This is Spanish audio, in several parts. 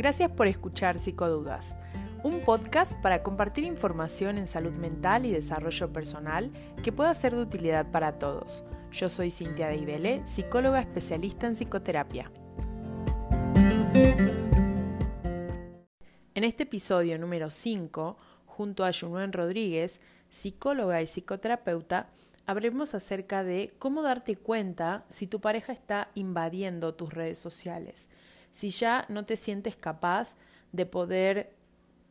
Gracias por escuchar Psicodudas, un podcast para compartir información en salud mental y desarrollo personal que pueda ser de utilidad para todos. Yo soy Cintia Deibele, psicóloga especialista en psicoterapia. En este episodio número 5, junto a Junuen Rodríguez, psicóloga y psicoterapeuta, hablaremos acerca de cómo darte cuenta si tu pareja está invadiendo tus redes sociales, si ya no te sientes capaz de poder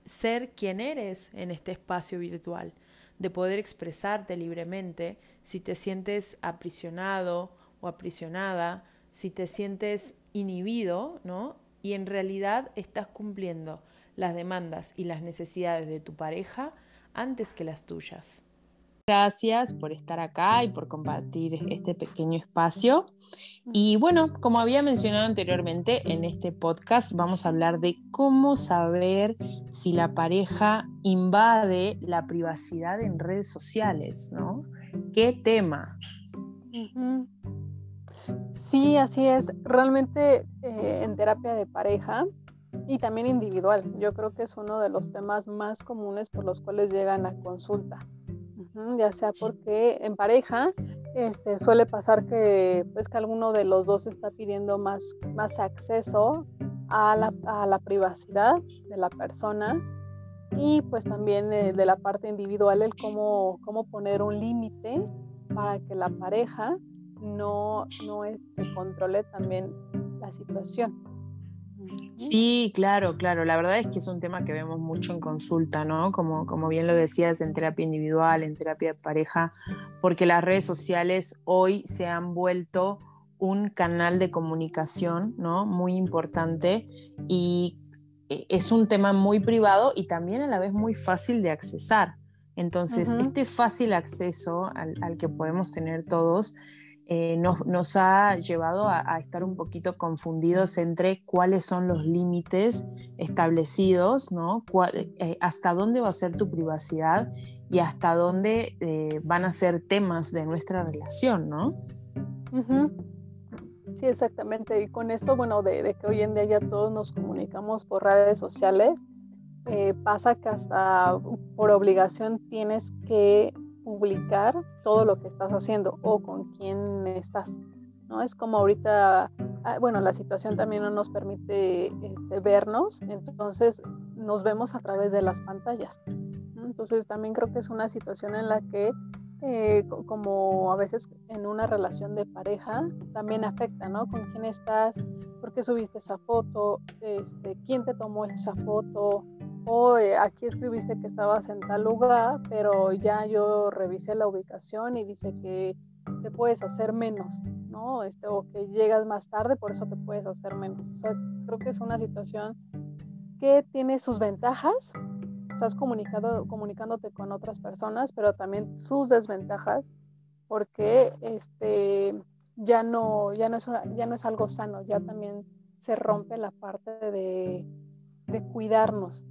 ser quien eres en este espacio virtual, de poder expresarte libremente, si te sientes aprisionado o aprisionada, si te sientes inhibido, ¿no? Y en realidad estás cumpliendo las demandas y las necesidades de tu pareja antes que las tuyas. Gracias por estar acá y por compartir este pequeño espacio. Y bueno, como había mencionado anteriormente, en este podcast vamos a hablar de cómo saber si la pareja invade la privacidad en redes sociales, ¿no? ¿Qué tema? Sí, así es. Realmente eh, en terapia de pareja y también individual, yo creo que es uno de los temas más comunes por los cuales llegan a consulta ya sea porque en pareja este, suele pasar que, pues, que alguno de los dos está pidiendo más, más acceso a la, a la privacidad de la persona y pues también eh, de la parte individual el cómo, cómo poner un límite para que la pareja no, no este, controle también la situación. Sí, claro, claro. La verdad es que es un tema que vemos mucho en consulta, ¿no? Como, como bien lo decías, en terapia individual, en terapia de pareja, porque las redes sociales hoy se han vuelto un canal de comunicación, ¿no? Muy importante y eh, es un tema muy privado y también a la vez muy fácil de accesar. Entonces, este fácil acceso al, al que podemos tener todos eh, nos, ha llevado a, estar un poquito confundidos entre cuáles son los límites establecidos, ¿no? Eh, hasta dónde va a ser tu privacidad y hasta dónde eh, van a ser temas de nuestra relación, ¿no? Sí, exactamente. Y con esto, bueno, de, que hoy en día ya todos nos comunicamos por redes sociales, pasa que hasta por obligación tienes que publicar todo lo que estás haciendo o con quién estás. ¿no? Es como ahorita, ah, bueno, la situación también no nos permite este, vernos, entonces nos vemos a través de las pantallas. Entonces también creo que es una situación en la que, eh, como a veces en una relación de pareja, también afecta, ¿no? Con quién estás, por qué subiste esa foto, este, quién te tomó esa foto, o aquí escribiste que estabas en tal lugar, pero ya yo revisé la ubicación y dice que te puedes hacer menos, ¿no? Este, o que llegas más tarde, por eso te puedes hacer menos. O sea, creo que es una situación que tiene sus ventajas, estás comunicado, comunicándote con otras personas, pero también sus desventajas, porque este, ya, no, ya, no es ya algo sano, ya también se rompe la parte de cuidarnos,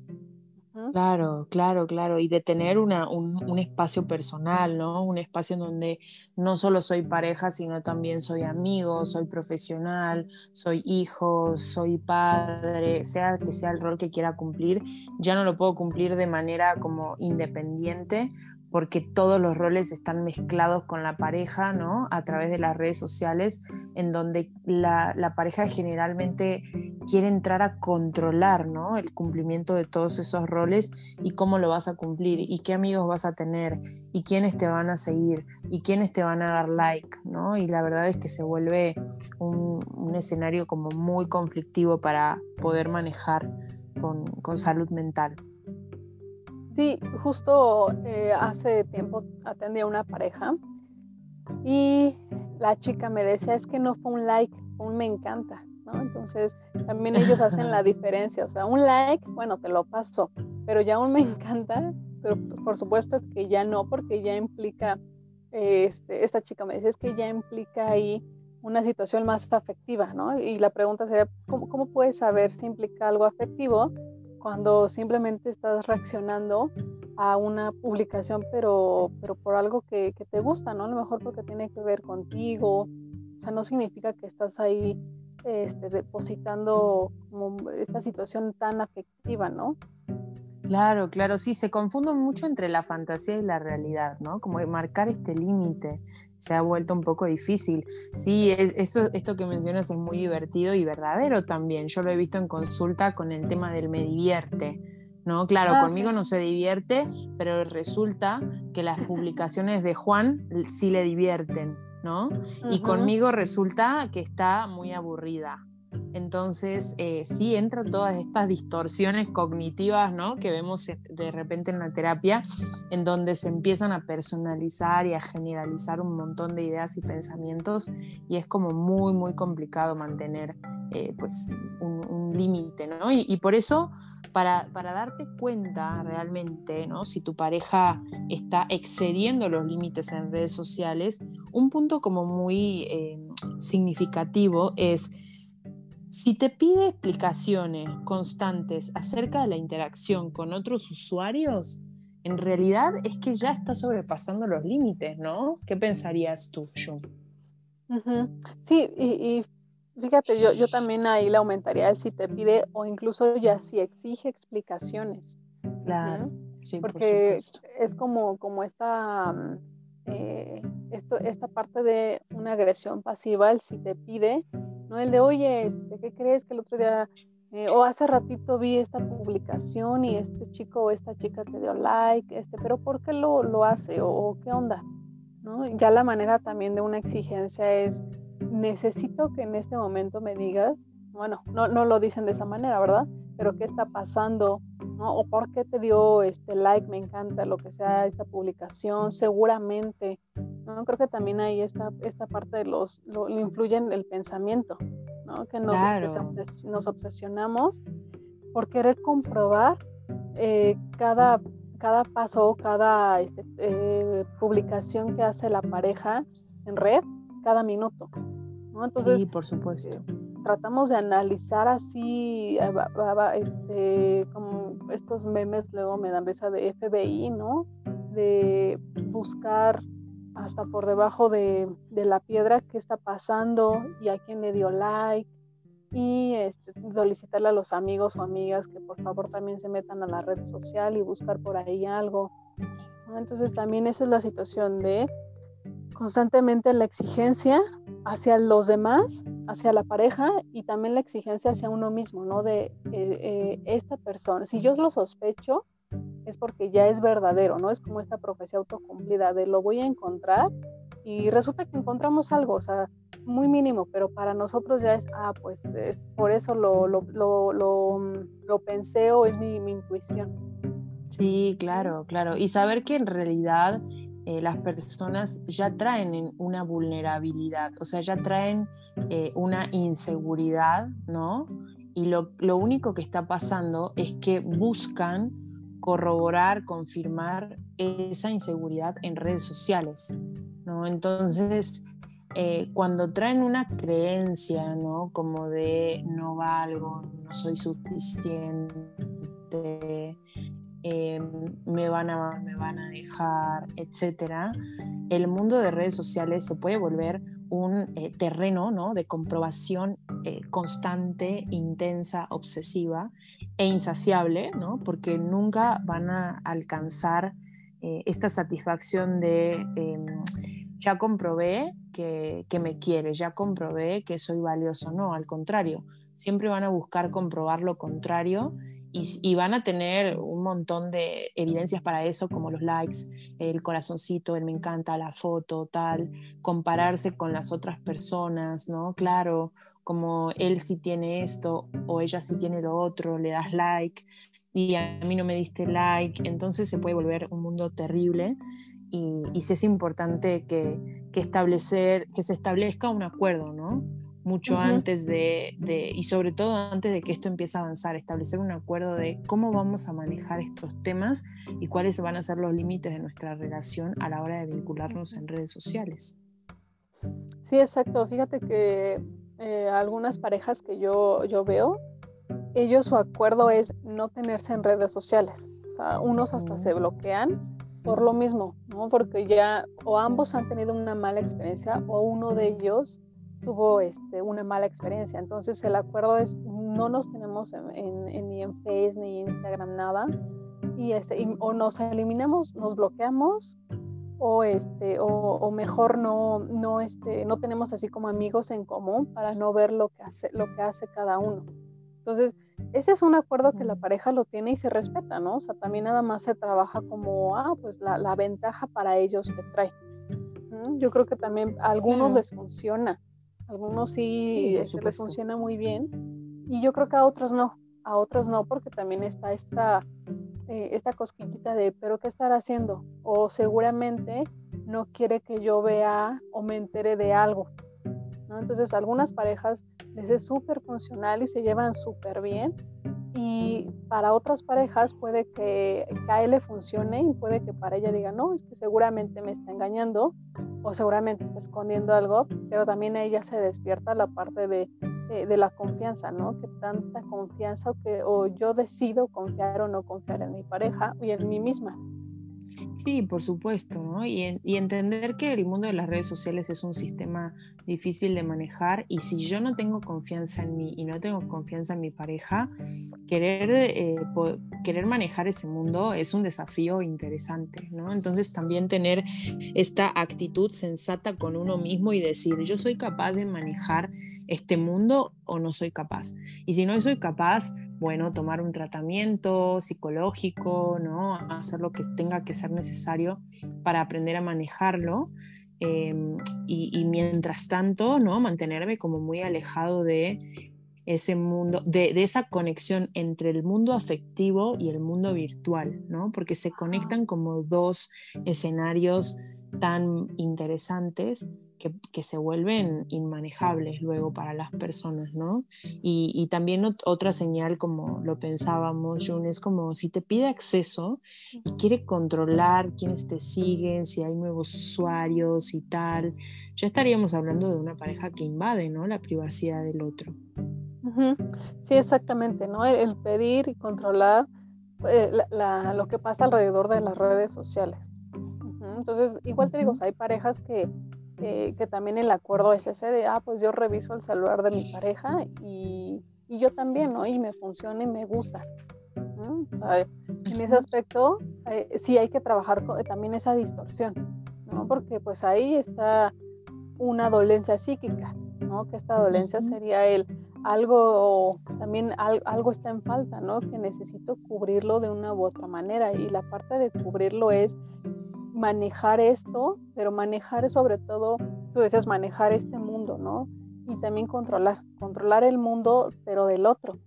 Claro, claro, claro. Y de tener una, un, espacio personal, ¿no? Un espacio en donde no solo soy pareja, sino también soy amigo, soy profesional, soy hijo, soy padre, sea que sea el rol que quiera cumplir, ya no lo puedo cumplir de manera como independiente porque todos los roles están mezclados con la pareja, ¿no? A través de las redes sociales, en donde la, pareja generalmente quiere entrar a controlar, ¿no? El cumplimiento de todos esos roles y cómo lo vas a cumplir y qué amigos vas a tener y quiénes te van a seguir y quiénes te van a dar like, ¿no? Y la verdad es que se vuelve un, escenario como muy conflictivo para poder manejar con, con salud mental. Sí, justo eh, hace tiempo atendí a una pareja y la chica me decía, es que no fue un like, fue un me encanta, ¿no? Entonces, también ellos hacen la diferencia, o sea, un like, bueno, te lo paso, pero ya un me encanta, pero por supuesto que ya no, porque ya implica, este, esta chica me decía, es que ya implica ahí una situación más afectiva, ¿no? Y la pregunta sería, ¿cómo, cómo puedes saber si implica algo afectivo? Cuando simplemente estás reaccionando a una publicación, pero, pero por algo que, te gusta, ¿no? A lo mejor porque tiene que ver contigo, o sea, no significa que estás ahí este, depositando como esta situación tan afectiva, ¿no? Claro, claro, sí, se confunden mucho entre la fantasía y la realidad, ¿no? Como marcar este límite se ha vuelto un poco difícil. Sí, eso, esto que mencionas es muy divertido y verdadero también. Yo lo he visto en consulta con el tema del me divierte. ¿no? Claro, ah, conmigo no se divierte, pero resulta que las publicaciones de Juan sí le divierten, ¿no? Y conmigo resulta que está muy aburrida. Entonces, eh, sí entran todas estas distorsiones cognitivas ¿no? que vemos de repente en la terapia, en donde se empiezan a personalizar y a generalizar un montón de ideas y pensamientos, y es como muy, muy complicado mantener eh, pues, un, límite. ¿no? Y, por eso, para, para, darte cuenta realmente ¿no? si tu pareja está excediendo los límites en redes sociales, un punto como muy eh, significativo es si te pide explicaciones constantes acerca de la interacción con otros usuarios, en realidad es que ya está sobrepasando los límites, ¿no? ¿Qué pensarías tú, Jun? Sí, y, fíjate, yo, yo también ahí le aumentaría el si te pide o incluso ya si exige explicaciones. Claro, sí, porque es como, como esta, mm, eh, esto, esta parte de una agresión pasiva, el si te pide, ¿no? El de, oye, este, ¿qué crees que el otro día, eh, o hace ratito vi esta publicación y este chico o esta chica te dio like, este, pero ¿por qué lo, lo hace? O, qué onda? ¿No? Ya la manera también de una exigencia es, necesito que en este momento me digas, bueno, no, no lo dicen de esa manera, ¿verdad? Pero ¿qué está pasando? ¿no? O por qué te dio este like, me encanta, lo que sea, esta publicación, seguramente, ¿no? Creo que también ahí está esta parte de los, lo, influye en el pensamiento, ¿no? Que nos, nos obsesionamos por querer comprobar eh, cada, cada paso, cada este, eh, publicación que hace la pareja en red, cada minuto, ¿no? Entonces, sí, por supuesto tratamos de analizar así, eh, este, como estos memes luego me dan risa de FBI, ¿no? De buscar hasta por debajo de, la piedra qué está pasando y a quién le dio like y este, solicitarle a los amigos o amigas que por favor también se metan a la red social y buscar por ahí algo. Entonces también esa es la situación de constantemente la exigencia hacia los demás, hacia la pareja y también la exigencia hacia uno mismo, ¿no? De eh, eh, esta persona, si yo lo sospecho, es porque ya es verdadero, ¿no? Es como esta profecía autocumplida de lo voy a encontrar y resulta que encontramos algo, o sea, muy mínimo, pero para nosotros ya es, ah, pues es, por eso lo, lo, lo, lo, pensé o es mi, mi intuición. Sí, claro, claro. Y saber que en realidad eh, las personas ya traen una vulnerabilidad, o sea, ya traen eh, una inseguridad, ¿no? Y lo, único que está pasando es que buscan corroborar, confirmar esa inseguridad en redes sociales, ¿no? Entonces, eh, cuando traen una creencia, ¿no? Como de no valgo, no soy suficiente, Em, me, van a, me van a dejar, etcétera, el mundo de redes sociales se puede volver un eh, terreno ¿no? de comprobación eh, constante, intensa, obsesiva e insaciable, ¿no? porque nunca van a alcanzar eh, esta satisfacción de em, ya comprobé que, que me quiere, ya comprobé que soy valioso. No, al contrario, siempre van a buscar comprobar lo contrario y, van a tener un montón de evidencias para eso, como los likes, el corazoncito, el me encanta, la foto, tal, compararse con las otras personas, ¿no? Claro, como él sí tiene esto o ella sí tiene lo otro, le das like y a mí no me diste like, entonces se puede volver un mundo terrible y, y sí es importante que, que, establecer, que se establezca un acuerdo, ¿no? Mucho antes de, y sobre todo antes de que esto empiece a avanzar, establecer un acuerdo de cómo vamos a manejar estos temas y cuáles van a ser los límites de nuestra relación a la hora de vincularnos en redes sociales. Sí, exacto. Fíjate que eh, algunas parejas que yo, yo veo, ellos su acuerdo es no tenerse en redes sociales. O sea, unos hasta se bloquean por lo mismo, ¿no? Porque ya o ambos han tenido una mala experiencia o uno de ellos tuvo este, una mala experiencia. Entonces el acuerdo es no nos tenemos en, ni en Face ni Instagram nada. Y, este, o nos eliminamos, nos bloqueamos o este o, mejor no no este no tenemos así como amigos en común para no ver lo que hace lo que hace cada uno. Entonces ese es un acuerdo que la pareja lo tiene y se respeta no o sea también nada más se trabaja como ah pues la, la ventaja para ellos que trae. Yo creo que también a algunos les funciona algunos sí, este, les funciona muy bien y yo creo que a otros no a otros no porque también está esta eh, esta cosquillita de, pero ¿qué estará haciendo? O seguramente no quiere que yo vea o me entere de algo. ¿no? Entonces, algunas parejas les es súper funcional y se llevan súper bien. Y para otras parejas puede que, que, a él le funcione y puede que para ella diga, no, es que seguramente me está engañando o seguramente está escondiendo algo, pero también ella se despierta la parte de, eh, de la confianza, ¿no? Que tanta confianza o que o yo decido confiar o no confiar en mi pareja y en mí misma. Sí, por supuesto, ¿no? Y, entender que el mundo de las redes sociales es un sistema difícil de manejar y si yo no tengo confianza en mí y no tengo confianza en mi pareja, querer, eh, querer manejar ese mundo es un desafío interesante, ¿no? Entonces también tener esta actitud sensata con uno mismo y decir, yo soy capaz de manejar este mundo o no soy capaz. Y si no soy capaz, bueno, tomar un tratamiento psicológico, ¿no? Hacer lo que tenga que ser necesario para aprender a manejarlo. Em, y, mientras tanto, ¿no? Mantenerme como muy alejado de ese mundo, de, de, esa conexión entre el mundo afectivo y el mundo virtual, ¿no? Porque se conectan como dos escenarios tan interesantes que, se vuelven inmanejables luego para las personas, ¿no? Y, también otra señal, como lo pensábamos, Jun, es como si te pide acceso y quiere controlar quiénes te siguen, si hay nuevos usuarios y tal, ya estaríamos hablando de una pareja que invade, ¿no? La privacidad del otro. Sí, exactamente, ¿no? El, pedir y controlar eh, lo que pasa alrededor de las redes sociales. Entonces, igual te digo, hay parejas que eh, que también el acuerdo es ese de, ah, pues yo reviso el celular de mi pareja y, y yo también, ¿no? Y me funciona y me gusta. O sea, en ese aspecto eh, sí hay que trabajar con, también esa distorsión, ¿no? Porque pues ahí está una dolencia psíquica, ¿no? Que esta dolencia sería el algo, también algo está en falta, ¿no? Que necesito cubrirlo de una u otra manera y la parte de cubrirlo es manejar esto, pero manejar sobre todo, tú decías manejar este mundo, ¿no? Y también controlar, controlar el mundo, pero del otro,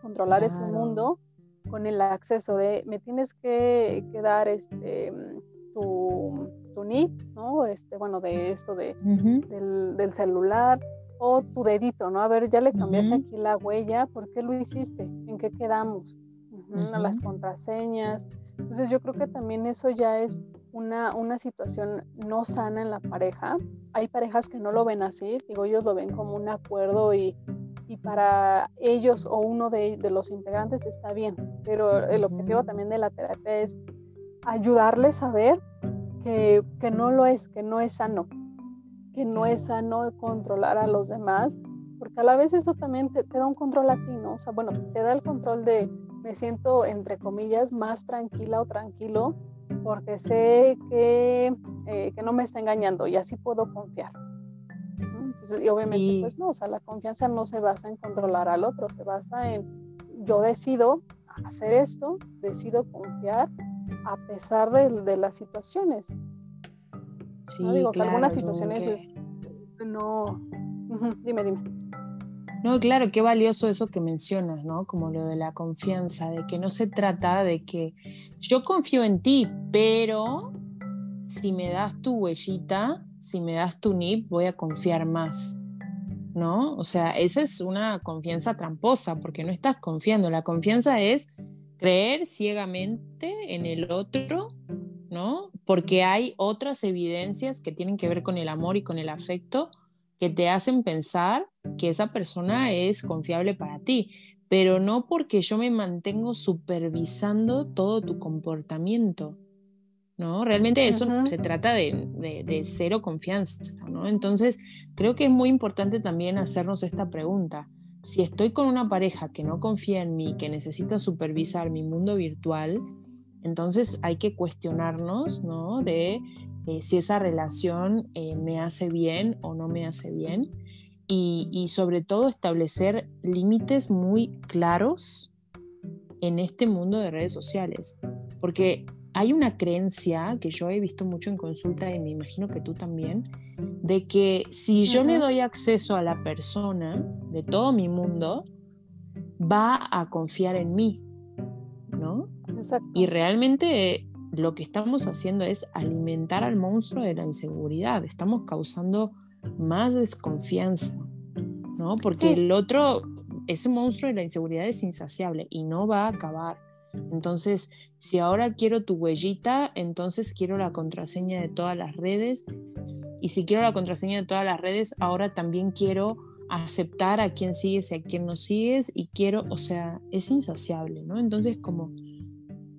controlar ese mundo con el acceso de, me tienes que, dar este, tu, tu NIP, ¿no? Este, bueno, de esto de, del, celular, o tu dedito, ¿no? A ver, ya le cambiaste aquí la huella, ¿por qué lo hiciste? ¿En qué quedamos? Las contraseñas. Entonces yo creo que también eso ya es una, una situación no sana en la pareja. Hay parejas que no lo ven así, digo, ellos lo ven como un acuerdo y, y para ellos o uno de, de, los integrantes está bien, pero el objetivo también de la terapia es ayudarles a ver que, que no lo es, que no es sano, que no es sano controlar a los demás, porque a la vez eso también te, te da un control a ti, ¿no? O sea, bueno, te da el control de me siento, entre comillas, más tranquila o tranquilo porque sé que, eh, que no me está engañando y así puedo confiar. Entonces, y obviamente, pues no, o sea, la confianza no se basa en controlar al otro, se basa en yo decido hacer esto, decido confiar a pesar de, de las situaciones. Sí, ¿no? Digo que algunas situaciones es, no. dime, dime. No, claro, qué valioso eso que mencionas, ¿no? Como lo de la confianza, de que no se trata de que yo confío en ti, pero si me das tu huellita, si me das tu NIP, voy a confiar más, ¿no? O sea, esa es una confianza tramposa, porque no estás confiando. La confianza es creer ciegamente en el otro, ¿no? Porque hay otras evidencias que tienen que ver con el amor y con el afecto que te hacen pensar que esa persona es confiable para ti, pero no porque yo me mantengo supervisando todo tu comportamiento. ¿no? Realmente eso se trata de, de, cero confianza, ¿no? Entonces, creo que es muy importante también hacernos esta pregunta. Si estoy con una pareja que no confía en mí, que necesita supervisar mi mundo virtual, entonces hay que cuestionarnos, ¿no? De eh, si esa relación eh, me hace bien o no me hace bien. Y, y sobre todo establecer límites muy claros en este mundo de redes sociales. Porque hay una creencia que yo he visto mucho en consulta y me imagino que tú también, de que si yo le doy acceso a la persona de todo mi mundo, va a confiar en mí, ¿no? Y realmente lo que estamos haciendo es alimentar al monstruo de la inseguridad, estamos causando más desconfianza, ¿no? Porque el otro, ese monstruo de la inseguridad es insaciable y no va a acabar. Entonces, si ahora quiero tu huellita, entonces quiero la contraseña de todas las redes. Y si quiero la contraseña de todas las redes, ahora también quiero aceptar a quién sigues y a quién no sigues. Y quiero, o sea, es insaciable, ¿no? Entonces, como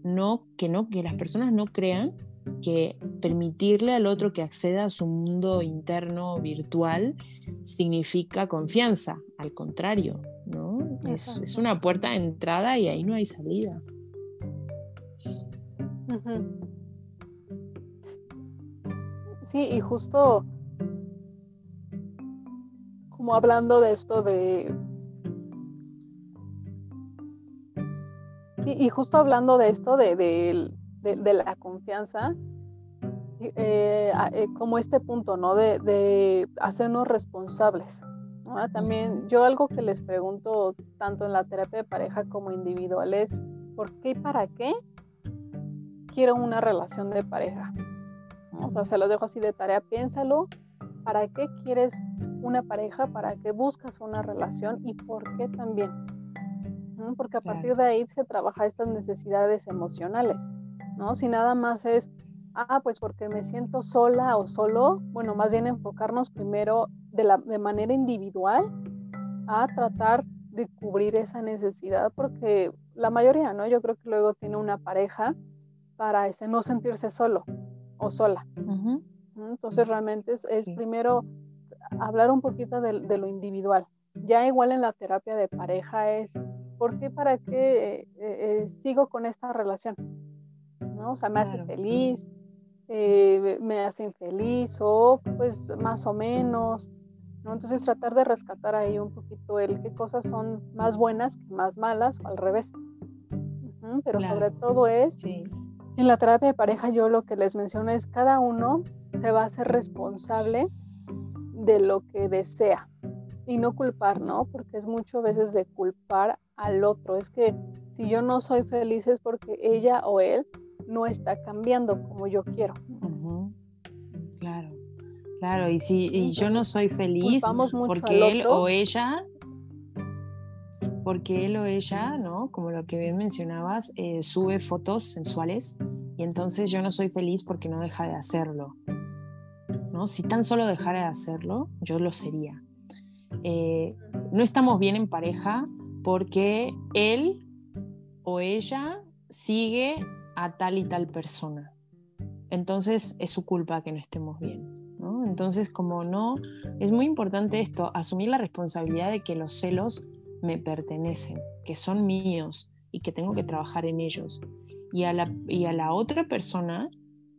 no, que no, que las personas no crean que permitirle al otro que acceda a su mundo interno virtual significa confianza. Al contrario, ¿no? Es, es una puerta de entrada y ahí no hay salida. Sí, y justo como hablando de esto de... Sí, y justo hablando de esto de, la confianza, eh, eh, como este punto, ¿no? De, hacernos responsables. También yo algo que les pregunto tanto en la terapia de pareja como individual es, ¿por qué y para qué quiero una relación de pareja. O sea, se lo dejo así de tarea, piénsalo. ¿Para qué quieres una pareja? ¿Para qué buscas una relación? ¿Y por qué también? Porque a partir de ahí se trabaja estas necesidades emocionales, ¿no? Si nada más es, ah, pues porque me siento sola o solo, bueno, más bien enfocarnos primero de, la, de manera individual a tratar de cubrir esa necesidad, porque la mayoría, ¿no? Yo creo que luego tiene una pareja para ese no sentirse solo o sola. Entonces realmente es, primero hablar un poquito de, lo individual. Ya igual en la terapia de pareja es, ¿por qué, para qué eh, eh, sigo con esta relación? ¿No? O sea, me hace feliz, eh, me hace infeliz o pues más o menos. ¿no? Entonces tratar de rescatar ahí un poquito el qué cosas son más buenas que más malas o al revés. Pero sobre todo es en la terapia de pareja yo lo que les menciono es cada uno se va a hacer responsable de lo que desea y no culpar, ¿no? Porque es muchas veces de culpar al otro. Es que si yo no soy feliz es porque ella o él no está cambiando como yo quiero. Claro, claro. Y si yo no soy feliz porque él o ella porque él o ella, ¿no? Como lo que bien mencionabas, eh, sube fotos sensuales y entonces yo no soy feliz porque no deja de hacerlo. ¿no? Si tan solo dejara de hacerlo, yo lo sería. Eh, no estamos bien en pareja porque él o ella sigue a tal y tal persona. Entonces es su culpa que no estemos bien. Entonces, como no, es muy importante esto, asumir la responsabilidad de que los celos me pertenecen, que son míos y que tengo que trabajar en ellos. Y a la, y a la otra persona,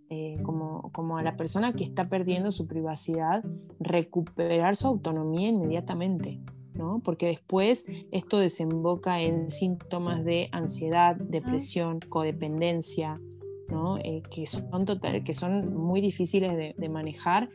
eh, como, como a la persona que está perdiendo su privacidad, recuperar su autonomía inmediatamente. ¿No? Porque después esto desemboca en síntomas de ansiedad, depresión, codependencia. Eh, que, son muy difíciles de, manejar,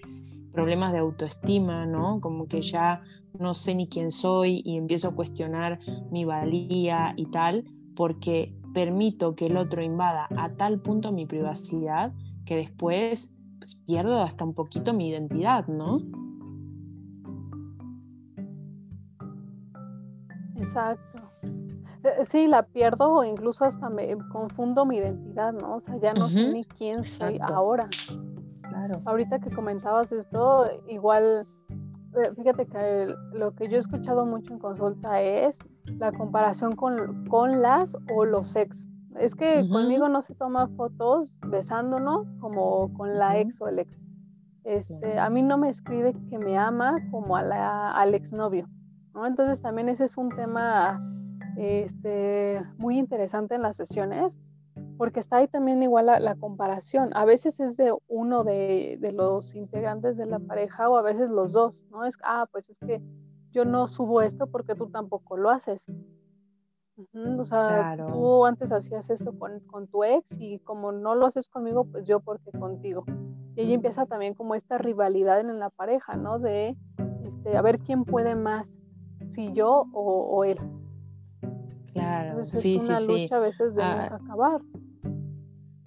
problemas de autoestima, como que ya no sé ni quién soy y empiezo a cuestionar mi valía y tal, porque permito que el otro invada a tal punto mi privacidad que después pues, pierdo hasta un poquito mi identidad, ¿no? Exacto. Eh, sí, la pierdo o incluso hasta me confundo mi identidad, ¿no? O sea, ya no sé ni quién soy ahora. Claro. Ahorita que comentabas esto, igual eh, fíjate que lo que yo he escuchado mucho en consulta es la comparación con, las o los ex, Es que conmigo no se toma fotos besándonos como con la ex o el ex. Este, a mí no me escribe que me ama como a la, al exnovio. ¿No? Entonces también ese es un tema este, muy interesante en las sesiones, porque está ahí también igual la, comparación. A veces es de uno de, de, los integrantes de la pareja o a veces los dos, ¿no? Es, ah, pues es que yo no subo esto porque tú tampoco lo haces. O sea, tú antes hacías esto con, con, tu ex y como no lo haces conmigo, pues yo porque contigo. Y ahí empieza también como esta rivalidad en la pareja, ¿no? De este, a ver quién puede más, si yo o, él. Claro, Entonces sí, es una sí, lucha a veces de ah, acabar.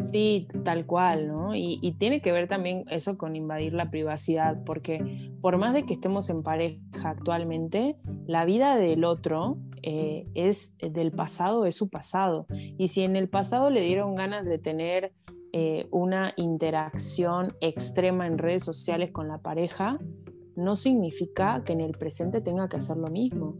Sí, tal cual, ¿no? Y, y, tiene que ver también eso con invadir la privacidad, porque por más de que estemos en pareja actualmente, la vida del otro eh, es eh, del pasado, es su pasado. Y si en el pasado le dieron ganas de tener eh, una interacción extrema en redes sociales con la pareja, no significa que en el presente tenga que hacer lo mismo.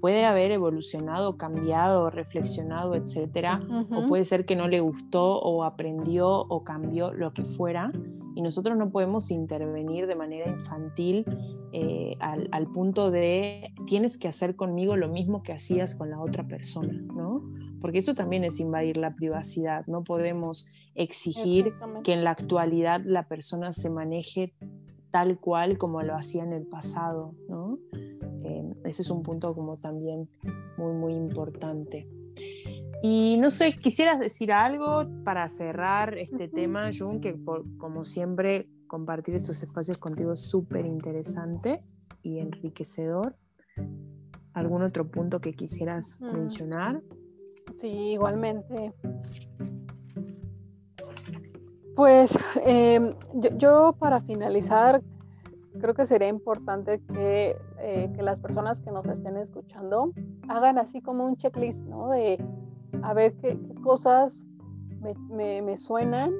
Puede haber evolucionado, cambiado, reflexionado, etcétera, o puede ser que no le gustó o aprendió o cambió lo que fuera, y nosotros no podemos intervenir de manera infantil eh, al, punto de tienes que hacer conmigo lo mismo que hacías con la otra persona, ¿no? Porque eso también es invadir la privacidad, no podemos exigir que en la actualidad la persona se maneje tal cual como lo hacía en el pasado, ¿no? Eh, ese es un punto como también muy, muy importante. Y no sé, quisieras decir algo para cerrar este tema, Jun, que como siempre compartir estos espacios contigo es súper interesante y enriquecedor. ¿Algún otro punto que quisieras mm. mencionar? Sí, igualmente. Pues em, yo, para finalizar, creo que sería importante que, eh, que, las personas que nos estén escuchando hagan así como un checklist, ¿no? De a ver qué, cosas me, suenan,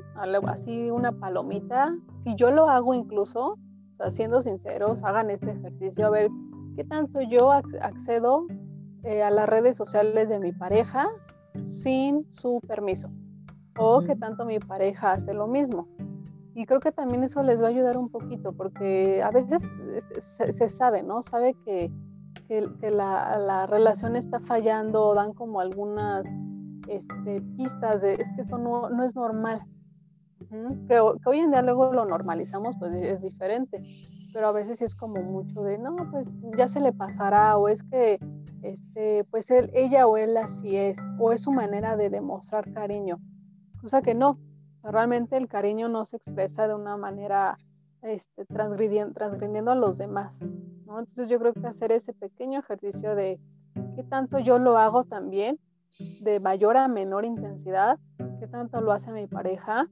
así una palomita. Si yo lo hago incluso, siendo sinceros, hagan este ejercicio a ver qué tanto yo accedo eh, a las redes sociales de mi pareja sin su permiso o qué tanto mi pareja hace lo mismo. Y creo que también eso les va a ayudar un poquito porque a veces se, sabe, ¿no? Sabe que, que, la, la, relación está fallando, dan como algunas este, pistas de, es que esto no, no es normal. que, hoy en día luego lo normalizamos, pues es diferente, pero a veces sí es como mucho de, no, pues ya se le pasará, o es que, este, pues él, ella o él así es, o es su manera de demostrar cariño, cosa que no, realmente el cariño no se expresa de una manera este, transgrediendo, transgrediendo a los demás. Entonces yo creo que hacer ese pequeño ejercicio de qué tanto yo lo hago también de mayor a menor intensidad, qué tanto lo hace mi pareja.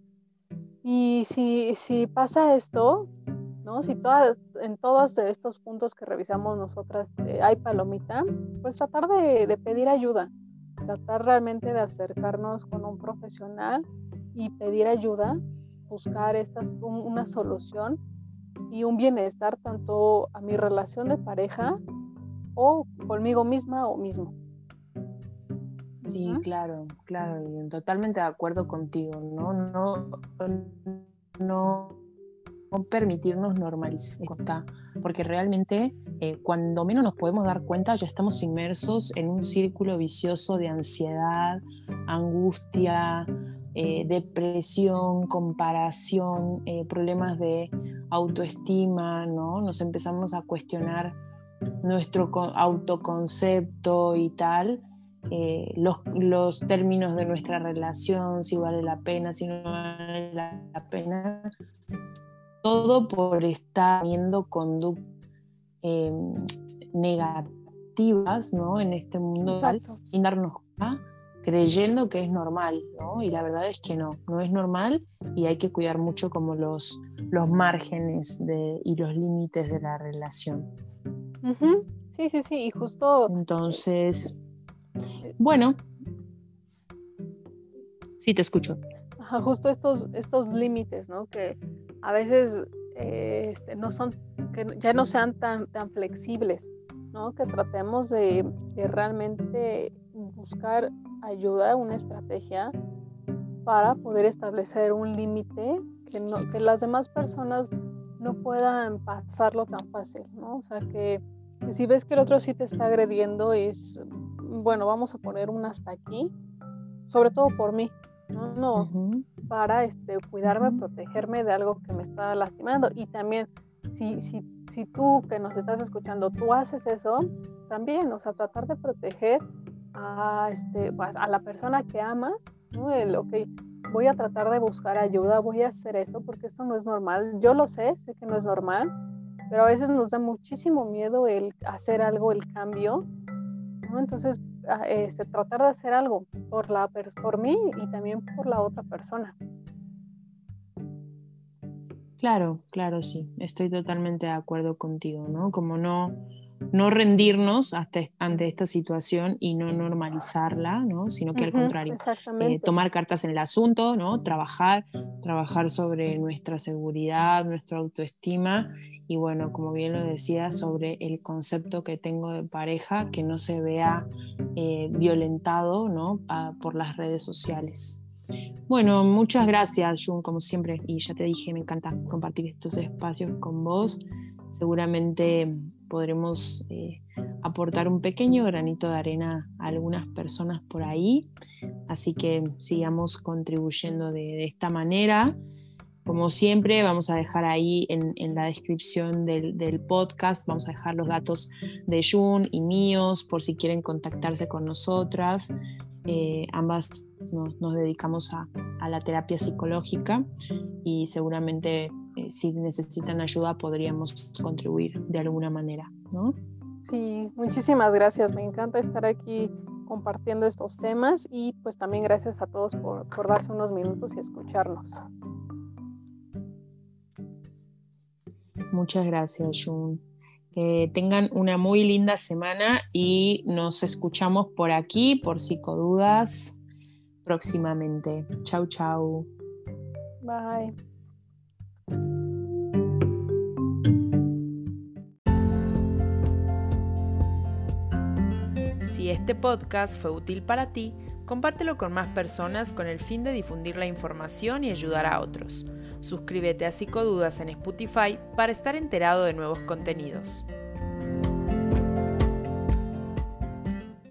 Y si, si pasa esto, ¿no? Si todas, en todos estos puntos que revisamos nosotras eh, hay palomita, pues tratar de, pedir ayuda, tratar realmente de acercarnos con un profesional y pedir ayuda, buscar estas, una solución y un bienestar tanto a mi relación de pareja o conmigo misma o mismo. Sí, claro, claro, y totalmente de acuerdo contigo, ¿no? No, no, no permitirnos normalizar, porque realmente eh, cuando menos nos podemos dar cuenta ya estamos inmersos en un círculo vicioso de ansiedad, angustia, eh, depresión, comparación, eh, problemas de autoestima, ¿no? Nos empezamos a cuestionar nuestro autoconcepto y tal, eh, los, términos de nuestra relación, si vale la pena, si no vale la, pena, todo por estar teniendo conductas em, negativas ¿no? en este mundo sin darnos cuenta, creyendo que es normal, ¿no? y la verdad es que no, no es normal y hay que cuidar mucho como los, los márgenes de, y los límites de la relación. Sí, sí, sí, y justo... Entonces bueno, sí, te escucho. justo estos, estos límites, ¿no? Que a veces eh, este, no son, que ya no sean tan, tan flexibles, ¿no? Que tratemos de, realmente buscar ayuda, una estrategia para poder establecer un límite que, no, que las demás personas no puedan pasarlo tan fácil, ¿no? O sea, que, si ves que el otro sí te está agrediendo, es, bueno, vamos a poner un hasta aquí, sobre todo por mí, ¿no? no para este, cuidarme, protegerme de algo que me está lastimando. Y también, si, si, si tú que nos estás escuchando, tú haces eso, también, o sea, tratar de proteger a, este, pues, a la persona que amas, ¿no? El, ok, voy a tratar de buscar ayuda, voy a hacer esto porque esto no es normal. Yo lo sé, sé que no es normal, pero a veces nos da muchísimo miedo el hacer algo, el cambio, ¿no? Entonces, este, tratar de hacer algo por, la, por mí y también por la otra persona. Claro, claro, sí, estoy totalmente de acuerdo contigo, ¿no? Como no, no rendirnos hasta, ante esta situación y no normalizarla, ¿no? sino que al contrario, eh, tomar cartas en el asunto, ¿no? trabajar, trabajar sobre nuestra seguridad, nuestra autoestima y bueno, como bien lo decía, sobre el concepto que tengo de pareja, que no se vea eh, violentado ¿no? por las redes sociales. Bueno, muchas gracias, Jun, como siempre, y ya te dije, me encanta compartir estos espacios con vos. Seguramente podremos eh, aportar un pequeño granito de arena a algunas personas por ahí, así que sigamos contribuyendo de esta manera. Como siempre, vamos a dejar ahí en, la descripción del, podcast, vamos a dejar los datos de Jun y míos por si quieren contactarse con nosotras. Eh, ambas nos, dedicamos a, la terapia psicológica y seguramente eh, si necesitan ayuda podríamos contribuir de alguna manera, ¿no? Sí, muchísimas gracias. Me encanta estar aquí compartiendo estos temas y pues también gracias a todos por, por darse unos minutos y escucharnos. Muchas gracias, Jun. Que tengan una muy linda semana y nos escuchamos por aquí, por Psicodudas, próximamente. Chau, chau. Bye. Si este podcast fue útil para ti, compártelo con más personas con el fin de difundir la información y ayudar a otros. Suscríbete a Psicodudas en Spotify para estar enterado de nuevos contenidos.